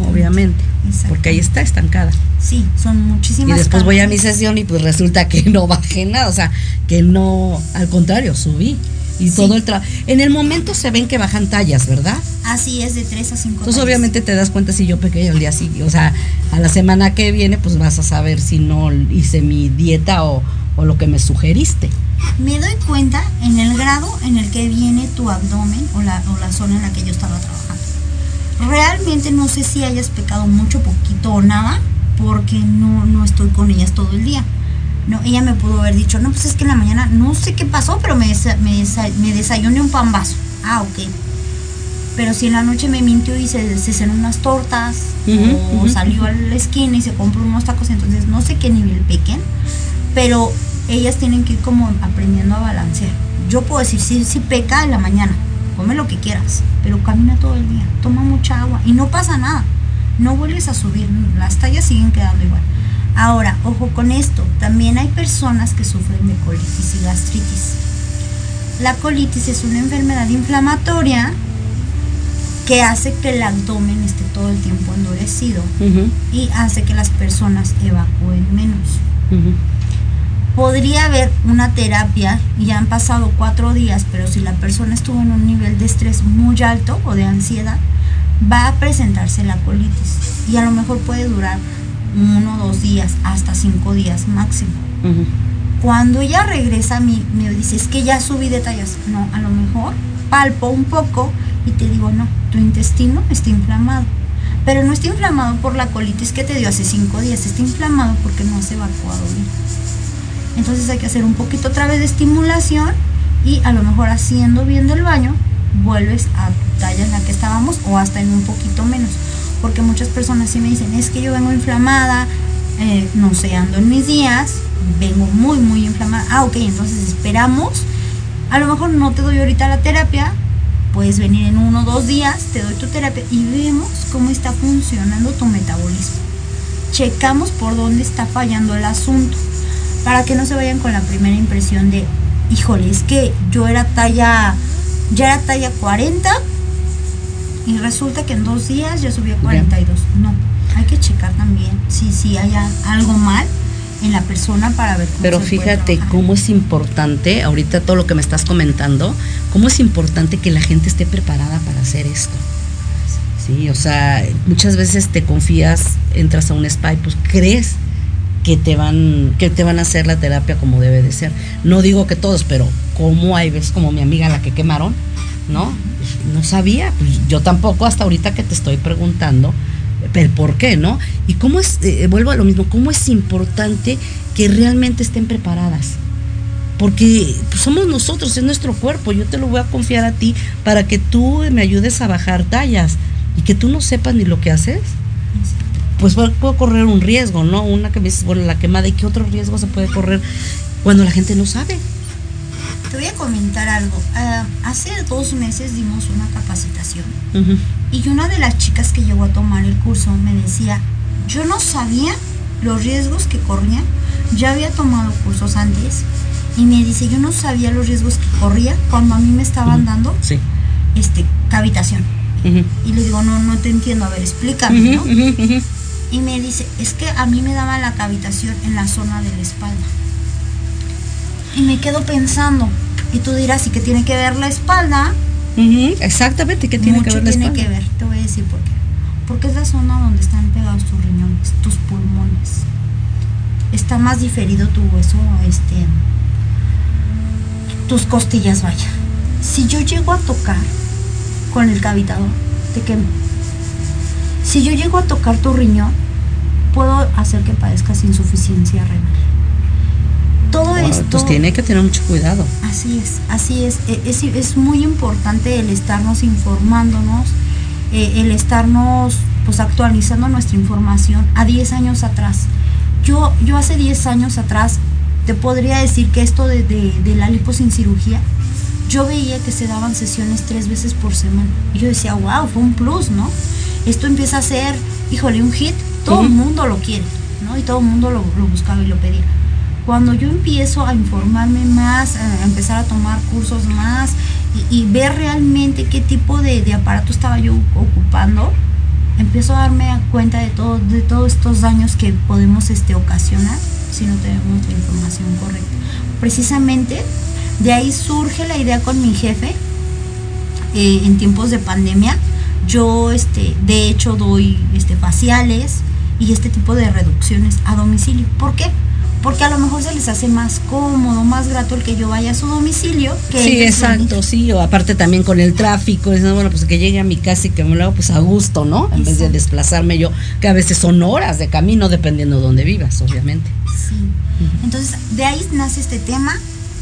obviamente, porque ahí está estancada. Sí, son Y muchísimas después voy a mi sesión y pues resulta que no bajé nada, o sea, que no, al contrario, subí. Y Sí. todo el trabajo. En el momento se ven que bajan tallas, ¿verdad? Así es, de 3 a 5 Entonces obviamente te das cuenta si yo pequé al día siguiente, o sea, a la semana que viene pues vas a saber si no hice mi dieta o, o lo que me sugeriste. Me doy cuenta en el grado en el que viene tu abdomen o la, o la zona en la que yo estaba trabajando. Realmente no sé si hayas pecado mucho, poquito o nada, porque no, no estoy con ellas todo el día. No, ella me pudo haber dicho, no, pues es que en la mañana no sé qué pasó, pero me, desa- me, desa- me desayuné un pan vaso. Ah, ok. Pero si en la noche me mintió y se, se cenó unas tortas, o salió a la esquina y se compró unos tacos, entonces no sé qué nivel pequen, pero ellas tienen que ir como aprendiendo a balancear. Yo puedo decir, sí, sí peca en la mañana, come lo que quieras, pero camina todo el día, toma mucha agua y no pasa nada. No vuelves a subir, las tallas siguen quedando igual. Ahora, ojo con esto, también hay personas que sufren de colitis y gastritis. La colitis es una enfermedad inflamatoria que hace que el abdomen esté todo el tiempo endurecido y hace que las personas evacúen menos. Podría haber una terapia y ya han pasado cuatro días, pero si la persona estuvo en un nivel de estrés muy alto o de ansiedad, va a presentarse la colitis y a lo mejor puede durar uno, dos días, hasta cinco días máximo. Cuando ella regresa a mí, me dice, es que ya subí de tallas. No, a lo mejor palpo un poco y te digo, no, tu intestino está inflamado. Pero no está inflamado por la colitis que te dio hace cinco días, está inflamado porque no has evacuado bien. Entonces hay que hacer un poquito otra vez de estimulación y a lo mejor haciendo bien del baño, vuelves a tu talla en la que estábamos o hasta en un poquito menos. Porque muchas personas sí me dicen, es que yo vengo inflamada, eh, no sé, ando en mis días, vengo muy, muy inflamada. Ah, ok, entonces esperamos. A lo mejor no te doy ahorita la terapia, puedes venir en uno o dos días, te doy tu terapia y vemos cómo está funcionando tu metabolismo. Checamos por dónde está fallando el asunto, para que no se vayan con la primera impresión de, híjole, es que yo era talla, ya era talla 40 y resulta que en dos días ya subí a 42. No, hay que checar también si, si haya algo mal en la persona para ver cómo Pero se fíjate cómo es importante, ahorita todo lo que me estás comentando, cómo es importante que la gente esté preparada para hacer esto. Sí, o sea, muchas veces te confías, entras a un spa y pues crees que te van que te van a hacer la terapia como debe de ser. No digo que todos, pero como hay veces como mi amiga la que quemaron, ¿no? No sabía, pues yo tampoco hasta ahorita que te estoy preguntando el por qué, ¿no? Y cómo es, eh, vuelvo a lo mismo, cómo es importante que realmente estén preparadas. Porque pues, somos nosotros, es nuestro cuerpo, yo te lo voy a confiar a ti para que tú me ayudes a bajar tallas y que tú no sepas ni lo que haces. Pues puedo correr un riesgo, ¿no? Una que me dices, bueno, la quemada, ¿y qué otro riesgo se puede correr cuando la gente no sabe? Te voy a comentar algo. Ah, hace dos meses dimos una capacitación y una de las chicas que llegó a tomar el curso me decía, yo no sabía los riesgos que corría, ya había tomado cursos antes y me dice, yo no sabía los riesgos que corría cuando a mí me estaban dando Sí. este, cavitación. Y le digo, no, no te entiendo, a ver, explícame, ¿no? Y me dice, es que a mí me daba la cavitación en la zona de la espalda. Y me quedo pensando, y tú dirás, ¿y qué tiene que ver la espalda? Exactamente, ¿qué tiene Mucho que ver la tiene espalda? que ver, te voy a decir por qué. Porque es la zona donde están pegados tus riñones, tus pulmones. Está más diferido tu hueso, este, tus costillas, vaya. Si yo llego a tocar con el cavitador, te quemo. Si yo llego a tocar tu riñón, puedo hacer que padezcas insuficiencia renal. Todo Wow, esto. Pues tiene que tener mucho cuidado. Así es, así es. E- Es, es muy importante el estarnos informándonos, eh, el estarnos pues actualizando nuestra información a 10 años atrás. Yo, yo hace 10 años atrás te podría decir que esto de, de- de la lipo sin cirugía, yo veía que se daban sesiones tres veces por semana. Y yo decía, wow, fue un plus, ¿no? Esto empieza a ser, híjole, un hit, todo el mundo lo quiere, ¿no? Y todo el mundo lo, lo buscaba y lo pedía. Cuando yo empiezo a informarme más, a empezar a tomar cursos más y, y ver realmente qué tipo de, de aparato estaba yo ocupando, empiezo a darme cuenta de, todo, de todos estos daños que podemos este, ocasionar si no tenemos la información correcta. Precisamente de ahí surge la idea con mi jefe eh, en tiempos de pandemia. Yo, este, de hecho, doy este, faciales y este tipo de reducciones a domicilio. ¿Por qué? Porque a lo mejor se les hace más cómodo, más grato el que yo vaya a su domicilio. Que Sí, exacto, sí, o aparte también con el tráfico, es, bueno, pues que llegue a mi casa y que me lo haga pues a gusto, ¿no? En vez de desplazarme yo, que a veces son horas de camino dependiendo de dónde vivas, obviamente. Sí. Entonces, de ahí nace este tema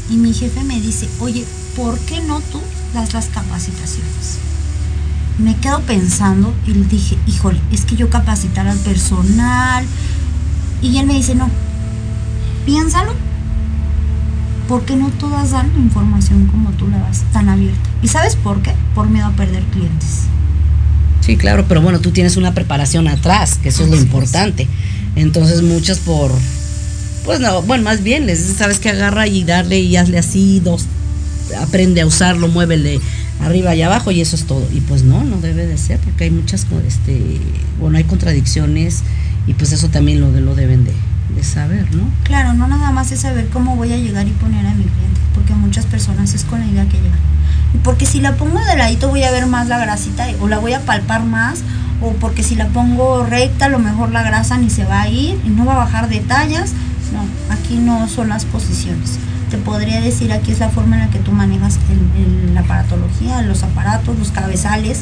y mi jefe me dice, oye, ¿por qué no tú das las capacitaciones? Me quedo pensando y le dije, híjole, es que yo capacitar al personal. Y él me dice, no, piénsalo, porque no todas dan información como tú la das, tan abierta. ¿Y sabes por qué? Por miedo a perder clientes. Sí, claro, pero bueno, tú tienes una preparación atrás, que eso es lo importante. Entonces muchas por, pues no, bueno, más bien les sabes que agarra y darle y hazle así, dos, aprende a usarlo, muévele arriba y abajo y eso es todo. Y pues no, no debe de ser, porque hay muchas, este, bueno, hay contradicciones y pues eso también lo, lo deben de, saber, ¿no? Claro, no nada más es saber cómo voy a llegar y poner a mi cliente, porque muchas personas es con la idea que llegan. Porque si la pongo de ladito voy a ver más la grasita o la voy a palpar más, o porque si la pongo recta a lo mejor la grasa ni se va a ir y no va a bajar de tallas. No, aquí no son las posiciones. Te podría decir aquí es la forma en la que tú manejas el- la aparatología, los aparatos, los cabezales.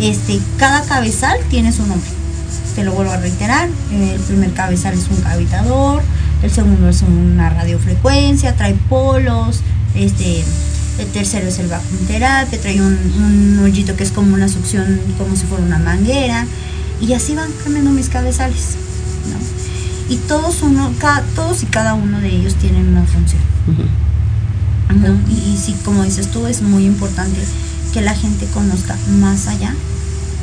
Este, cada cabezal tiene su nombre te lo vuelvo a reiterar, el primer cabezal es un cavitador, el segundo es una radiofrecuencia, trae polos, este, el tercero es el vacuum terapia, trae un, hoyito que es como una succión, como si fuera una manguera, y así van cambiando mis cabezales. Y todos, uno, ca- todos y cada uno de ellos tienen una función. ¿no? Y, y sí, como dices tú, es muy importante que la gente conozca más allá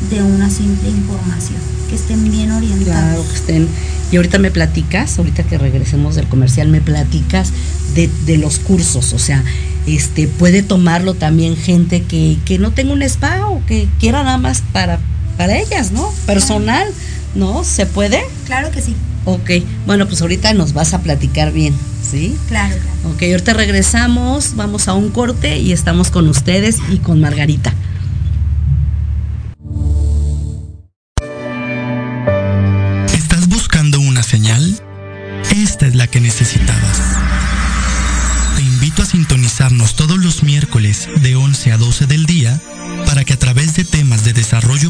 de una simple información, que estén bien orientados. Claro, que estén. Y ahorita me platicas, ahorita que regresemos del comercial, me platicas de, de los cursos, o sea, este puede tomarlo también gente que, que no tenga un spa o que quiera nada más para, para ellas, ¿no? Personal, ¿no? ¿Se puede? Claro que sí, Ok, bueno, pues ahorita nos vas a platicar bien, ¿sí? Claro, claro. Ok, ahorita regresamos, vamos a un corte y estamos con ustedes y con Margarita. ¿Estás buscando una señal? Esta es la que necesitabas. Te invito a sintonizarnos todos los miércoles de 11 a 12 del día para que a través de temas de desarrollo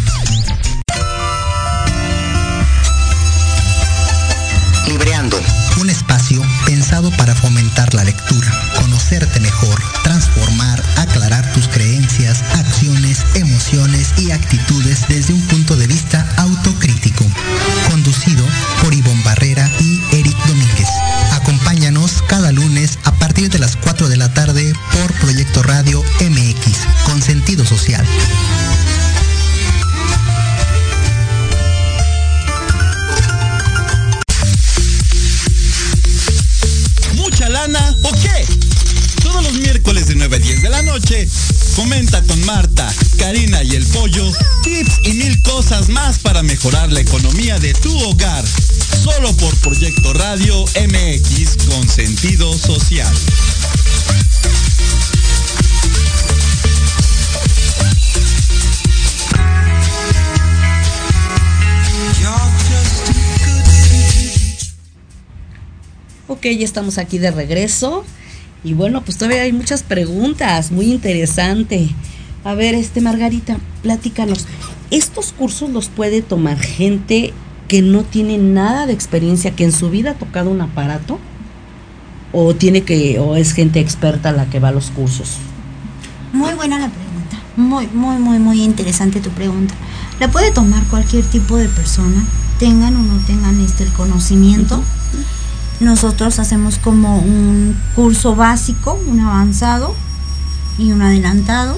Ya estamos aquí de regreso. Y bueno, pues todavía hay muchas preguntas, muy interesante. A ver, este Margarita, platícanos. ¿Estos cursos los puede tomar gente que no tiene nada de experiencia, que en su vida ha tocado un aparato? ¿O tiene que, o es gente experta la que va a los cursos? Muy buena la pregunta. Muy, muy, muy, muy interesante tu pregunta. La puede tomar cualquier tipo de persona, tengan o no tengan este el conocimiento. Nosotros hacemos como un curso básico, un avanzado y un adelantado.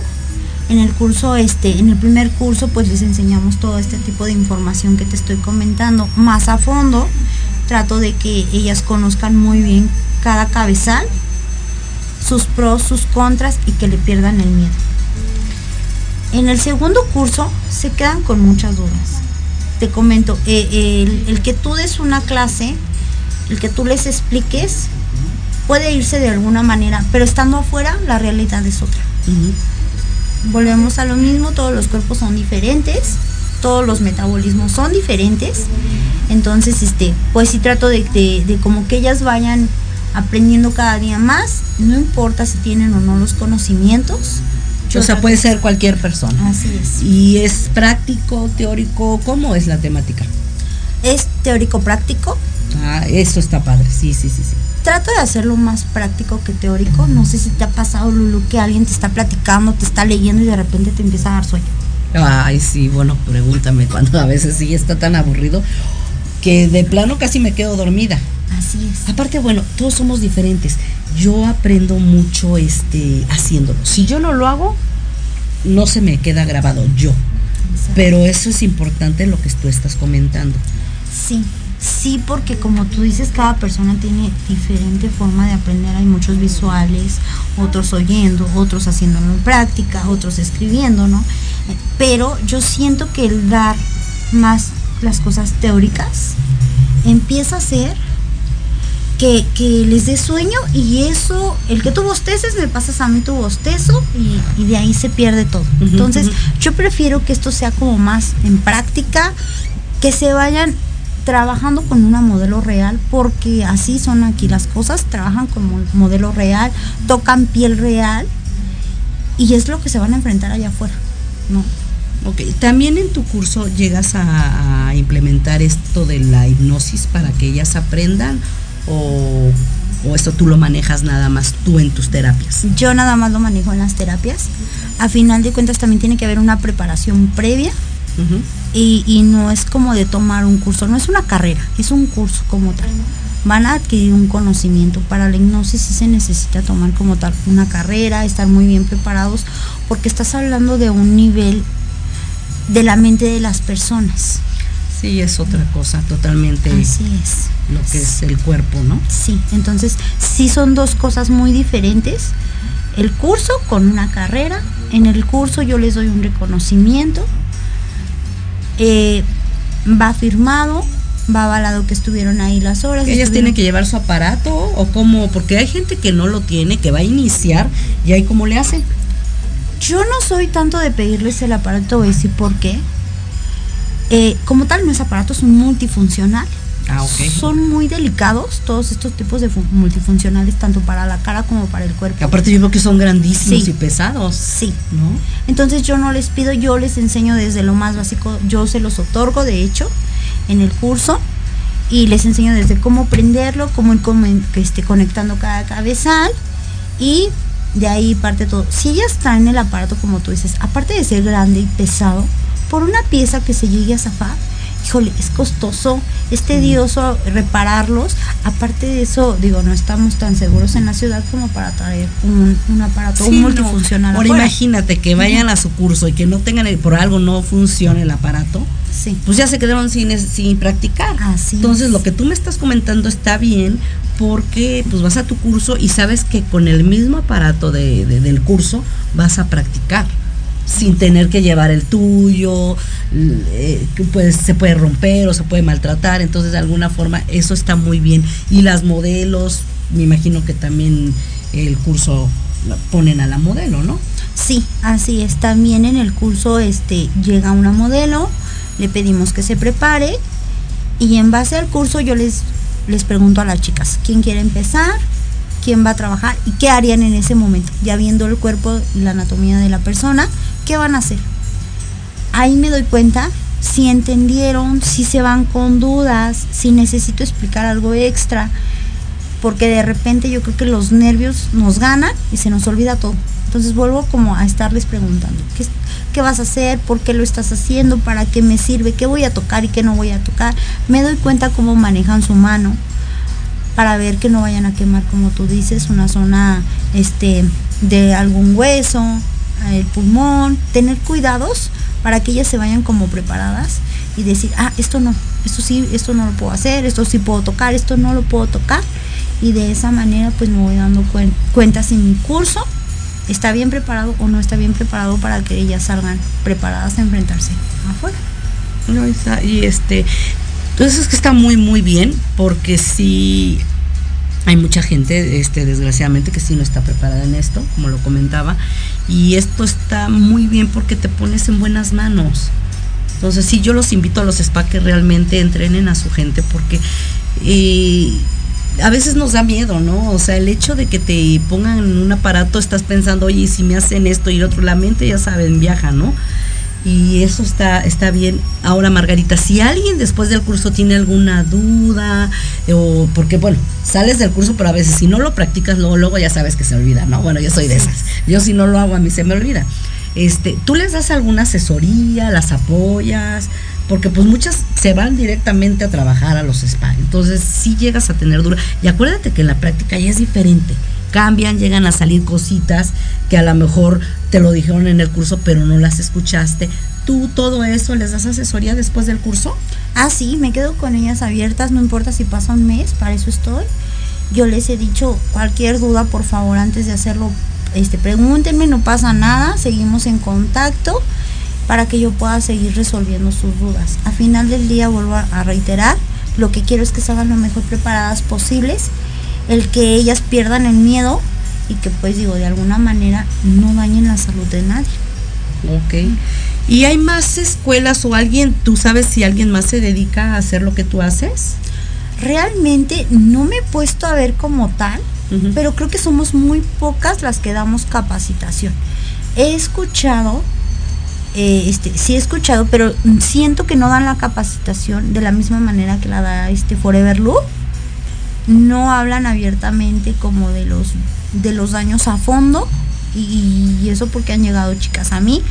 En el curso este, en el primer curso pues les enseñamos todo este tipo de información que te estoy comentando más a fondo. Trato de que ellas conozcan muy bien cada cabezal, sus pros, sus contras y que le pierdan el miedo. En el segundo curso se quedan con muchas dudas. Te comento, eh, el, el que tú des una clase, el que tú les expliques, puede irse de alguna manera, pero estando afuera la realidad es otra. Volvemos a lo mismo, todos los cuerpos son diferentes, todos los metabolismos son diferentes. Entonces, este, pues sí trato de, de, de como que ellas vayan aprendiendo cada día más, no importa si tienen o no los conocimientos. O sea, puede ser cualquier persona. Así es. ¿Y es práctico, teórico? ¿Cómo es la temática? Es teórico práctico. Ah, eso está padre. Sí, sí, sí, sí. Trato de hacerlo más práctico que teórico. No sé si te ha pasado, Lulu, que alguien te está platicando, te está leyendo y de repente te empieza a dar sueño. Ay, sí, bueno, pregúntame [laughs] cuando a veces sí está tan aburrido que de plano casi me quedo dormida. Así es. Aparte, bueno, todos somos diferentes. Yo aprendo mucho este haciéndolo. Si yo no lo hago, no se me queda grabado yo. Pero eso es importante lo que tú estás comentando. Sí, sí, porque como tú dices, cada persona tiene diferente forma de aprender. Hay muchos visuales, otros oyendo, otros haciéndolo en práctica, otros escribiendo, ¿no? Pero yo siento que el dar más las cosas teóricas empieza a ser que, que les dé sueño y eso, el que tú bosteces, me pasas a mí tu bostezo y, y de ahí se pierde todo. Entonces, yo prefiero que esto sea como más en práctica, que se vayan trabajando con una modelo real, porque así son aquí las cosas, trabajan con mo- modelo real, tocan piel real y es lo que se van a enfrentar allá afuera, ¿no? Ok, también en tu curso llegas a, a implementar esto de la hipnosis para que ellas aprendan o, o esto tú lo manejas nada más tú en tus terapias. Yo nada más lo manejo en las terapias. A final de cuentas también tiene que haber una preparación previa y, y no es como de tomar un curso, no es una carrera, es un curso como tal. Van a adquirir un conocimiento. Para la hipnosis sí se necesita tomar como tal una carrera, estar muy bien preparados, porque estás hablando de un nivel de la mente de las personas. Sí, es otra cosa totalmente Así es. lo que es el cuerpo, ¿no? Sí, entonces sí son dos cosas muy diferentes. El curso con una carrera, en el curso yo les doy un reconocimiento, eh, va firmado, va avalado que estuvieron ahí las horas. Ellas estuvieron- tienen que llevar su aparato o cómo, porque hay gente que no lo tiene, que va a iniciar y ahí cómo le hace. Yo no soy tanto de pedirles el aparato, voy a decir por qué. Eh, como tal, no es aparato, es un multifuncional. Ah. Son muy delicados todos estos tipos de fu- multifuncionales, tanto para la cara como para el cuerpo. Aparte yo veo que son grandísimos Sí. y pesados. Sí. ¿No? Entonces yo no les pido, yo les enseño desde lo más básico, yo se los otorgo de hecho en el curso y les enseño desde cómo prenderlo, cómo ir este, conectando cada cabezal y de ahí parte todo. Si ellas traen el aparato como tú dices, aparte de ser grande y pesado, por una pieza que se llegue a zafar, híjole, es costoso, es tedioso repararlos. Aparte de eso, digo, no estamos tan seguros en la ciudad como para traer un, un aparato Sí, un no. multifuncional. Ahora afuera. imagínate que vayan a su curso y que no tengan el, por algo no funcione el aparato. Sí. Pues ya se quedaron sin, practicar. Así Entonces es. lo que tú me estás comentando está bien porque pues vas a tu curso y sabes que con el mismo aparato de- de- del curso vas a practicar sin tener que llevar el tuyo, eh, pues se puede romper o se puede maltratar, entonces de alguna forma eso está muy bien. Y las modelos, me imagino que también el curso ponen a la modelo, ¿no? Sí, así es. También en el curso este llega una modelo, le pedimos que se prepare y en base al curso yo les les pregunto a las chicas quién quiere empezar, quién va a trabajar y qué harían en ese momento, ya viendo el cuerpo y la anatomía de la persona, qué van a hacer. Ahí me doy cuenta si entendieron, si se van con dudas, si necesito explicar algo extra, porque de repente yo creo que los nervios nos ganan y se nos olvida todo. Entonces vuelvo como a estarles preguntando, ¿qué, vas a hacer? ¿Por qué lo estás haciendo? ¿Para qué me sirve? ¿Qué voy a tocar y qué no voy a tocar? Me doy cuenta cómo manejan su mano para ver que no vayan a quemar, como tú dices, una zona este, de algún hueso, el pulmón, tener cuidados para que ellas se vayan como preparadas y decir, ah, esto no, esto sí, esto no lo puedo hacer, esto sí puedo tocar, esto no lo puedo tocar. Y de esa manera pues me voy dando cuen- cuenta si mi curso está bien preparado o no está bien preparado para que ellas salgan preparadas a enfrentarse afuera. No, y este, entonces es que está muy, muy bien, porque sí hay mucha gente, este, desgraciadamente, que sí no está preparada en esto, como lo comentaba, y esto está muy bien porque te pones en buenas manos. Entonces sí, yo los invito a los spa que realmente entrenen a su gente, porque eh, a veces nos da miedo, ¿no? O sea, el hecho de que te pongan un aparato, estás pensando, oye, ¿y si me hacen esto y lo otro, la mente ya saben, viaja, ¿no? Y eso está, está bien. Ahora, Margarita, si alguien después del curso tiene alguna duda, o porque, bueno, sales del curso, pero a veces si no lo practicas, luego, luego ya sabes que se olvida, ¿no? Bueno, yo soy de esas. Yo si no lo hago, a mí se me olvida. Este, ¿Tú les das alguna asesoría, las apoyas? Porque pues muchas se van directamente a trabajar a los spa. Entonces sí llegas a tener dura. Y acuérdate que en la práctica ya es diferente. Cambian, llegan a salir cositas que a lo mejor te lo dijeron en el curso, pero no las escuchaste. ¿Tú todo eso les das asesoría después del curso? Ah, sí, me quedo con ellas abiertas, no importa si pasa un mes, para eso estoy. Yo les he dicho cualquier duda, por favor, antes de hacerlo, este, pregúntenme, no pasa nada, seguimos en contacto para que yo pueda seguir resolviendo sus dudas. A final del día vuelvo a reiterar, lo que quiero es que salgan lo mejor preparadas posibles, el que ellas pierdan el miedo y que pues digo, de alguna manera no dañen la salud de nadie. Ok. ¿Y hay más escuelas o alguien, tú sabes si alguien más se dedica a hacer lo que tú haces? Realmente no me he puesto a ver como tal, pero creo que somos muy pocas las que damos capacitación. He escuchado, eh, este, sí he escuchado, pero siento que no dan la capacitación de la misma manera que la da este Forever Loop. No hablan abiertamente como de los de los daños a fondo y, eso porque han llegado chicas a mí,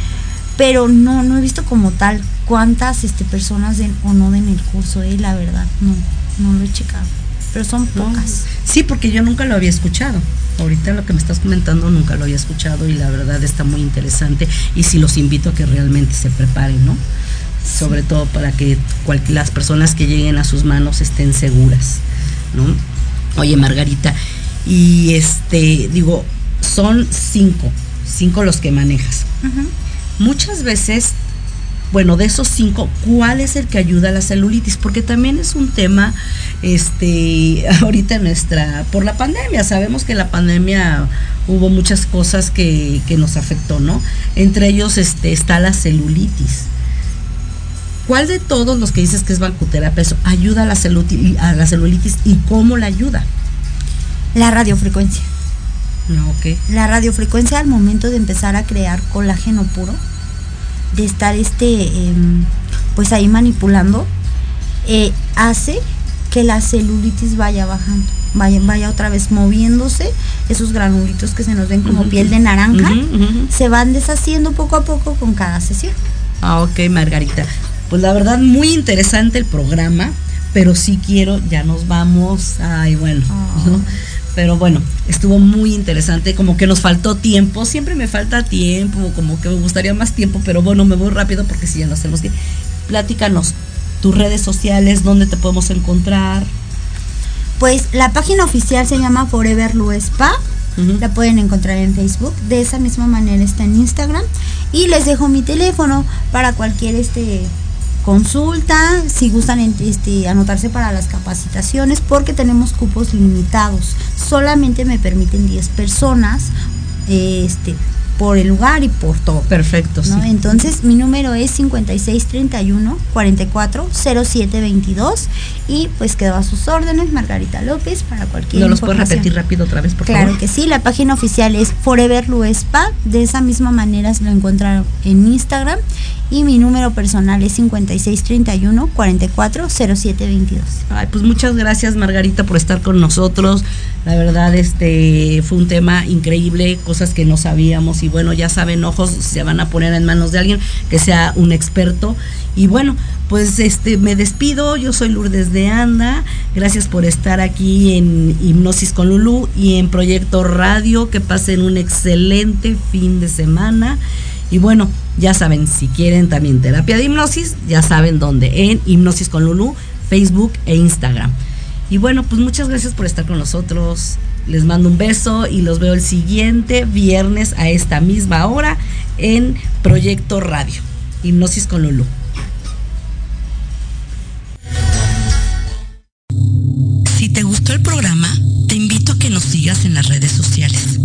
pero no no he visto como tal cuántas este personas den o no den el curso, eh, la verdad, no no lo he checado, pero son pocas. Sí, porque yo nunca lo había escuchado. Ahorita lo que me estás comentando nunca lo había escuchado y la verdad está muy interesante y sí los invito a que realmente se preparen, ¿no? Sobre todo para que las personas que lleguen a sus manos estén seguras, ¿no? Oye, Margarita, y este, digo, son cinco, cinco los que manejas. Muchas veces bueno, de esos cinco, ¿cuál es el que ayuda a la celulitis? Porque también es un tema, este, [laughs] ahorita nuestra, por la pandemia, sabemos que la pandemia hubo muchas cosas que, nos afectó, ¿no? Entre ellos este, está la celulitis. ¿Cuál de todos los que dices que es bancoterapia ayuda a la, celulitis, a la celulitis y cómo la ayuda? La radiofrecuencia. No, ok. La radiofrecuencia al momento de empezar a crear colágeno puro, de estar este em, pues ahí manipulando eh, hace que la celulitis vaya bajando vaya, vaya otra vez moviéndose esos granulitos que se nos ven como piel de naranja se van deshaciendo poco a poco con cada sesión ah ok Margarita pues la verdad muy interesante el programa pero sí quiero ya nos vamos ay bueno ah. Pero bueno, estuvo muy interesante, como que nos faltó tiempo, siempre me falta tiempo, como que me gustaría más tiempo, pero bueno, me voy rápido porque si ya nos tenemos que... Platícanos tus redes sociales, dónde te podemos encontrar. Pues la página oficial se llama Forever Lu Spa. La pueden encontrar en Facebook. De esa misma manera está en Instagram. Y les dejo mi teléfono para cualquier este consulta, si gustan este, anotarse para las capacitaciones, porque tenemos cupos limitados. Solamente me permiten 10 personas este, por el lugar y por todo. Perfecto, sí. Entonces, mi número es 5631 44 22 y pues quedo a sus órdenes, Margarita López, para cualquier ¿No los puedes repetir rápido otra vez, por claro favor? Claro que sí, la página oficial es Forever Luespa, de esa misma manera se lo encuentran en Instagram y mi número personal es 5631 44 22. Ay, pues muchas gracias Margarita por estar con nosotros. La verdad, este fue un tema increíble, cosas que no sabíamos y bueno, ya saben, ojos se van a poner en manos de alguien que sea un experto. Y bueno, pues este me despido, yo soy Lourdes de Anda, gracias por estar aquí en Hipnosis con Lulú y en Proyecto Radio, que pasen un excelente fin de semana. Y bueno, ya saben, si quieren también terapia de hipnosis, ya saben dónde, en Hipnosis con Lulu, Facebook e Instagram. Y bueno, pues muchas gracias por estar con nosotros. Les mando un beso y los veo el siguiente viernes a esta misma hora en Proyecto Radio. Hipnosis con Lulu. Si te gustó el programa, te invito a que nos sigas en las redes sociales